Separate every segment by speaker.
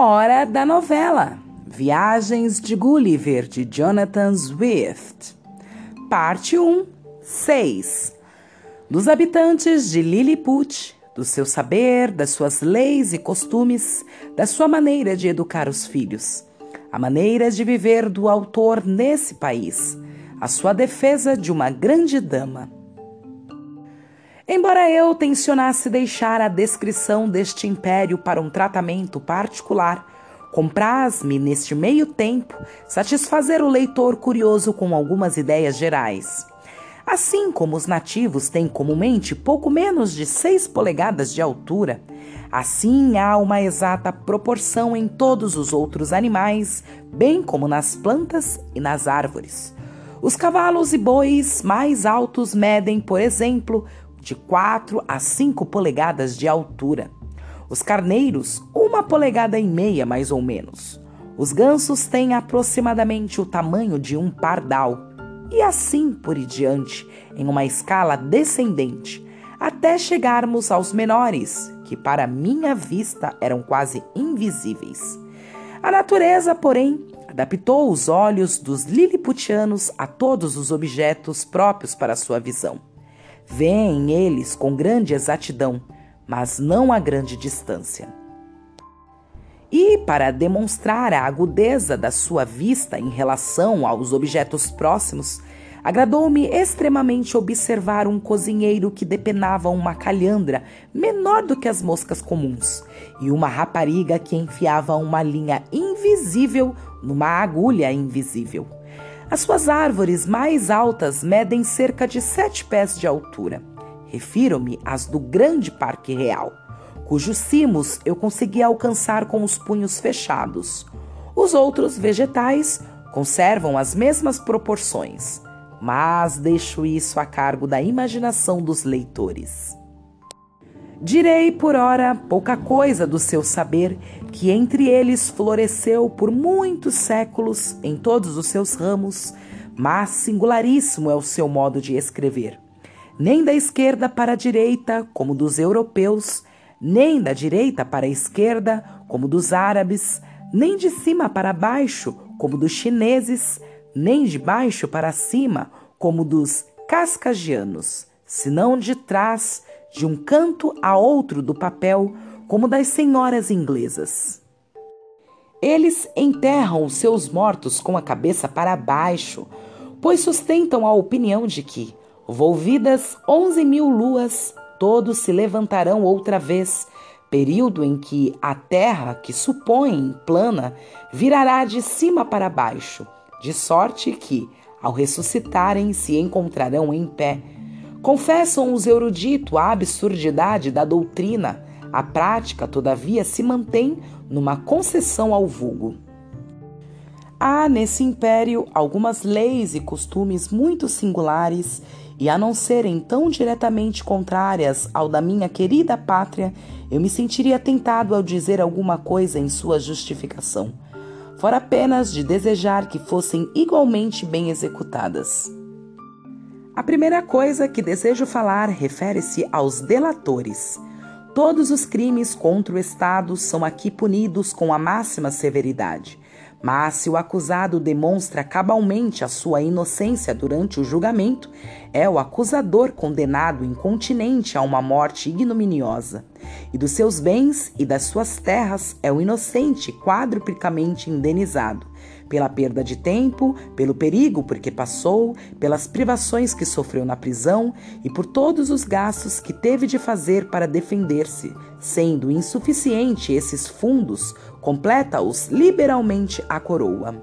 Speaker 1: Hora da novela Viagens de Gulliver de Jonathan Swift. Parte 1 6 Dos habitantes de Lilliput, do seu saber, das suas leis e costumes, da sua maneira de educar os filhos, a maneira de viver do autor nesse país, a sua defesa de uma grande dama. Embora eu tensionasse deixar a descrição deste império para um tratamento particular, compraz-me, neste meio tempo, satisfazer o leitor curioso com algumas ideias gerais. Assim como os nativos têm comumente pouco menos de 6 polegadas de altura, assim há uma exata proporção em todos os outros animais, bem como nas plantas e nas árvores. Os cavalos e bois mais altos medem, por exemplo, de 4 a 5 polegadas de altura. Os carneiros, uma polegada e meia mais ou menos. Os gansos têm aproximadamente o tamanho de um pardal, e assim por diante, em uma escala descendente, até chegarmos aos menores, que para minha vista eram quase invisíveis. A natureza, porém, adaptou os olhos dos liliputianos a todos os objetos próprios para sua visão. Vêem eles com grande exatidão, mas não a grande distância. E para demonstrar a agudeza da sua vista em relação aos objetos próximos, agradou-me extremamente observar um cozinheiro que depenava uma calhandra menor do que as moscas comuns e uma rapariga que enfiava uma linha invisível numa agulha invisível. As suas árvores mais altas medem cerca de sete pés de altura. Refiro-me às do Grande Parque Real, cujos cimos eu consegui alcançar com os punhos fechados. Os outros vegetais conservam as mesmas proporções, mas deixo isso a cargo da imaginação dos leitores. Direi por ora pouca coisa do seu saber, que entre eles floresceu por muitos séculos em todos os seus ramos, mas singularíssimo é o seu modo de escrever. Nem da esquerda para a direita, como dos europeus, nem da direita para a esquerda, como dos árabes, nem de cima para baixo, como dos chineses, nem de baixo para cima, como dos cascagianos, senão de trás de um canto a outro do papel, como das senhoras inglesas. Eles enterram os seus mortos com a cabeça para baixo, pois sustentam a opinião de que, volvidas onze mil luas, todos se levantarão outra vez, período em que a terra, que supõem plana, virará de cima para baixo, de sorte que, ao ressuscitarem, se encontrarão em pé Confessam os eruditos a absurdidade da doutrina, a prática, todavia, se mantém numa concessão ao vulgo. Há nesse império algumas leis e costumes muito singulares, e a não serem tão diretamente contrárias ao da minha querida pátria, eu me sentiria tentado ao dizer alguma coisa em sua justificação, fora apenas de desejar que fossem igualmente bem executadas. A primeira coisa que desejo falar refere-se aos delatores. Todos os crimes contra o Estado são aqui punidos com a máxima severidade. Mas se o acusado demonstra cabalmente a sua inocência durante o julgamento, é o acusador condenado incontinente a uma morte ignominiosa. E dos seus bens e das suas terras é o inocente quadruplicamente indenizado pela perda de tempo, pelo perigo porque passou, pelas privações que sofreu na prisão e por todos os gastos que teve de fazer para defender-se, sendo insuficiente esses fundos, completa-os liberalmente a coroa.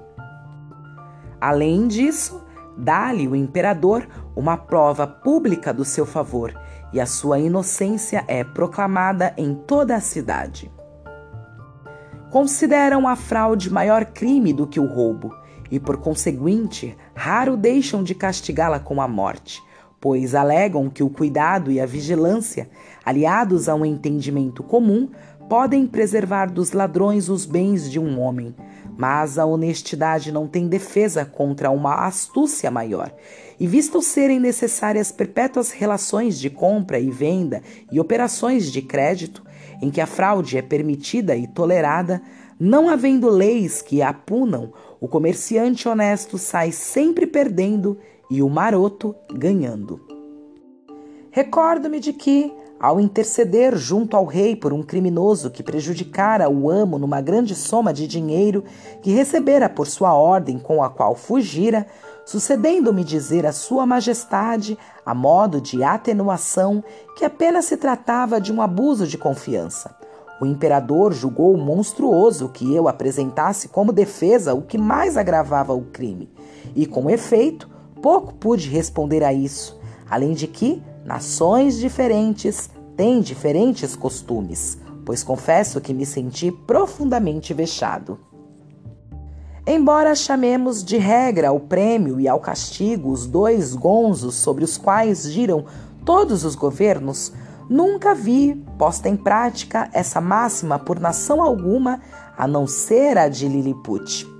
Speaker 1: Além disso, dá-lhe o imperador uma prova pública do seu favor, e a sua inocência é proclamada em toda a cidade consideram a fraude maior crime do que o roubo e, por conseguinte, raro deixam de castigá-la com a morte, pois alegam que o cuidado e a vigilância, aliados a um entendimento comum, podem preservar dos ladrões os bens de um homem, mas a honestidade não tem defesa contra uma astúcia maior. E visto serem necessárias perpétuas relações de compra e venda e operações de crédito, em que a fraude é permitida e tolerada, Não havendo leis que a punam, o comerciante honesto sai sempre perdendo e o maroto ganhando. Recordo-me de que, ao interceder junto ao rei por um criminoso que prejudicara o amo numa grande soma de dinheiro que recebera por sua ordem com a qual fugira, sucedendo-me dizer a Sua Majestade, a modo de atenuação, que apenas se tratava de um abuso de confiança. O imperador julgou monstruoso que eu apresentasse como defesa o que mais agravava o crime, e com efeito, pouco pude responder a isso, além de que Nações diferentes têm diferentes costumes, pois confesso que me senti profundamente vexado. Embora chamemos de regra ao prêmio e ao castigo os dois gonzos sobre os quais giram todos os governos, nunca vi posta em prática essa máxima por nação alguma a não ser a de Lilliput.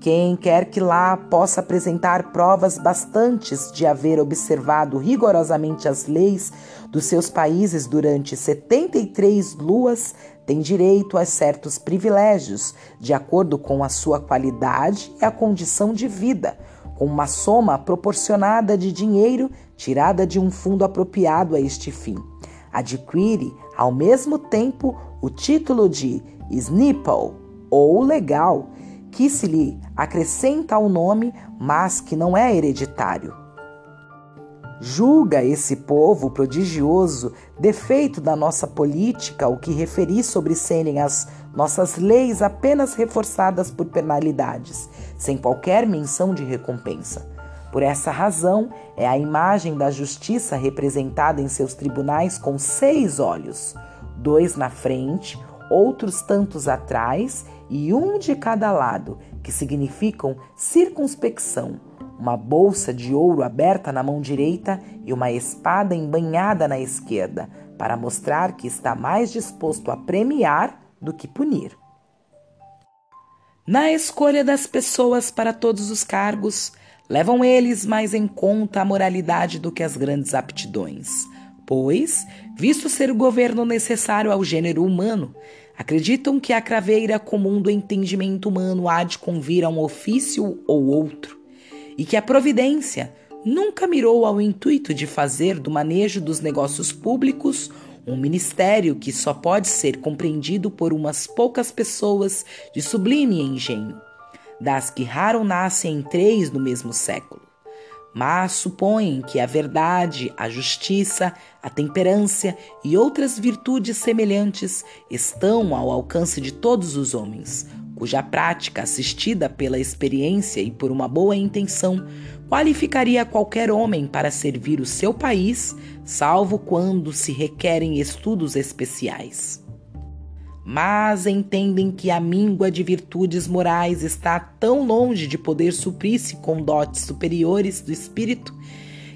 Speaker 1: Quem quer que lá possa apresentar provas bastantes de haver observado rigorosamente as leis dos seus países durante 73 luas tem direito a certos privilégios, de acordo com a sua qualidade e a condição de vida, com uma soma proporcionada de dinheiro tirada de um fundo apropriado a este fim. Adquire, ao mesmo tempo, o título de Snipple ou legal que se lhe acrescenta ao nome, mas que não é hereditário. Julga esse povo prodigioso defeito da nossa política o que referi sobre serem as nossas leis apenas reforçadas por penalidades, sem qualquer menção de recompensa. Por essa razão, é a imagem da justiça representada em seus tribunais com seis olhos, dois na frente, outros tantos atrás e um de cada lado, que significam circunspecção, uma bolsa de ouro aberta na mão direita e uma espada embanhada na esquerda, para mostrar que está mais disposto a premiar do que punir. Na escolha das pessoas para todos os cargos, levam eles mais em conta a moralidade do que as grandes aptidões, pois, visto ser o governo necessário ao gênero humano, acreditam que a craveira comum do entendimento humano há de convir a um ofício ou outro, e que a providência nunca mirou ao intuito de fazer do manejo dos negócios públicos um ministério que só pode ser compreendido por umas poucas pessoas de sublime engenho, das que raro nascem em três no mesmo século. Mas supõem que a verdade, a justiça, a temperança e outras virtudes semelhantes estão ao alcance de todos os homens, cuja prática, assistida pela experiência e por uma boa intenção, qualificaria qualquer homem para servir o seu país, salvo quando se requerem estudos especiais. Mas entendem que a míngua de virtudes morais está tão longe de poder suprir-se com dotes superiores do espírito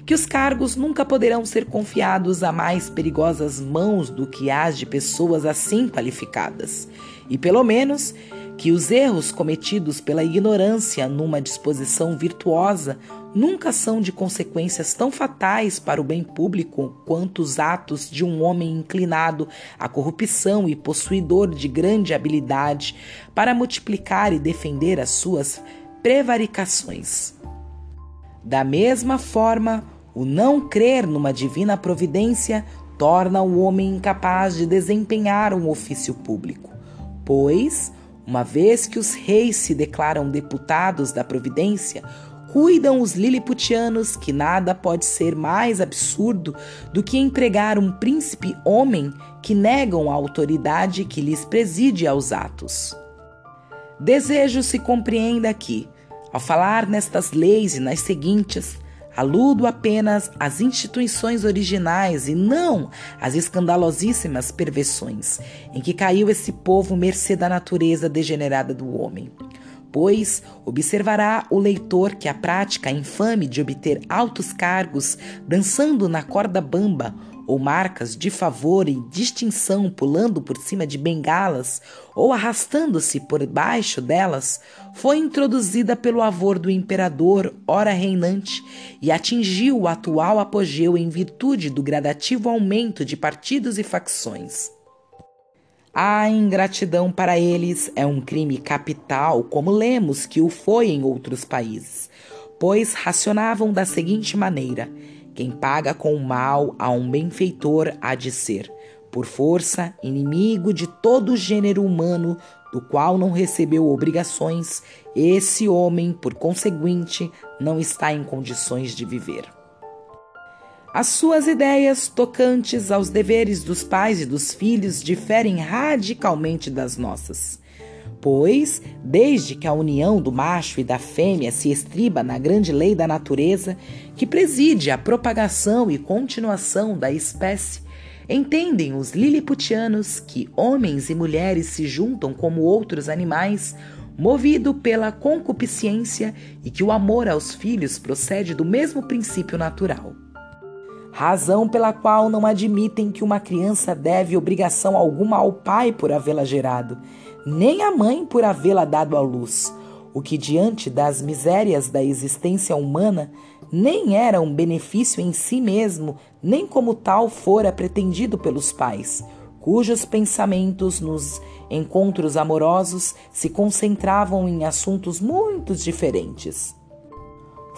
Speaker 1: que os cargos nunca poderão ser confiados a mais perigosas mãos do que as de pessoas assim qualificadas, e pelo menos que os erros cometidos pela ignorância numa disposição virtuosa nunca são de consequências tão fatais para o bem público quanto os atos de um homem inclinado à corrupção e possuidor de grande habilidade para multiplicar e defender as suas prevaricações. Da mesma forma, o não crer numa divina providência torna o homem incapaz de desempenhar um ofício público, pois, uma vez que os reis se declaram deputados da providência, cuidam os liliputianos que nada pode ser mais absurdo do que empregar um príncipe homem que negam a autoridade que lhes preside aos atos. Desejo se compreenda que, ao falar nestas leis e nas seguintes, aludo apenas às instituições originais e não às escandalosíssimas perversões em que caiu esse povo mercê da natureza degenerada do homem. Pois observará o leitor que a prática infame de obter altos cargos dançando na corda bamba ou marcas de favor e distinção pulando por cima de bengalas ou arrastando-se por baixo delas, foi introduzida pelo avor do imperador, ora reinante, e atingiu o atual apogeu em virtude do gradativo aumento de partidos e facções. A ingratidão para eles é um crime capital, como lemos que o foi em outros países, pois racionavam da seguinte maneira: quem paga com o mal a um benfeitor há de ser, por força, inimigo de todo gênero humano, do qual não recebeu obrigações, esse homem, por conseguinte, não está em condições de viver. As suas ideias tocantes aos deveres dos pais e dos filhos diferem radicalmente das nossas. Pois, desde que a união do macho e da fêmea se estriba na grande lei da natureza, que preside a propagação e continuação da espécie, entendem os liliputianos que homens e mulheres se juntam como outros animais, movido pela concupiscência e que o amor aos filhos procede do mesmo princípio natural razão pela qual não admitem que uma criança deve obrigação alguma ao pai por havê-la gerado, nem à mãe por havê-la dado à luz, o que diante das misérias da existência humana nem era um benefício em si mesmo, nem como tal fora pretendido pelos pais, cujos pensamentos nos encontros amorosos se concentravam em assuntos muito diferentes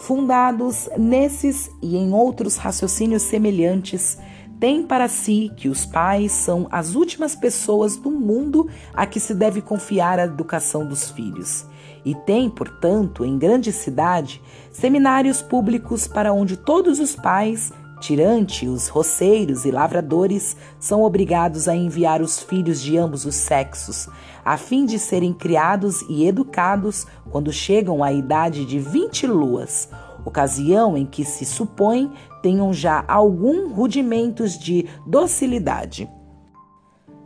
Speaker 1: fundados nesses e em outros raciocínios semelhantes, têm para si que os pais são as últimas pessoas do mundo a que se deve confiar a educação dos filhos. E tem, portanto, em grande cidade, seminários públicos para onde todos os pais Tirante, os roceiros e lavradores são obrigados a enviar os filhos de ambos os sexos, a fim de serem criados e educados quando chegam à idade de 20 luas, ocasião em que se supõe tenham já algum rudimentos de docilidade.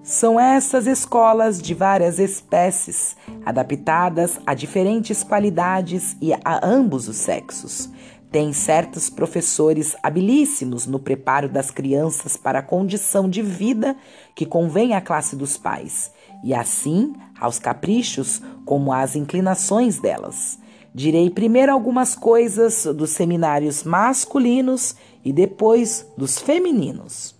Speaker 1: São essas escolas de várias espécies, adaptadas a diferentes qualidades e a ambos os sexos. Tem certos professores habilíssimos no preparo das crianças para a condição de vida que convém à classe dos pais, e assim aos caprichos como às inclinações delas. Direi primeiro algumas coisas dos seminários masculinos e depois dos femininos.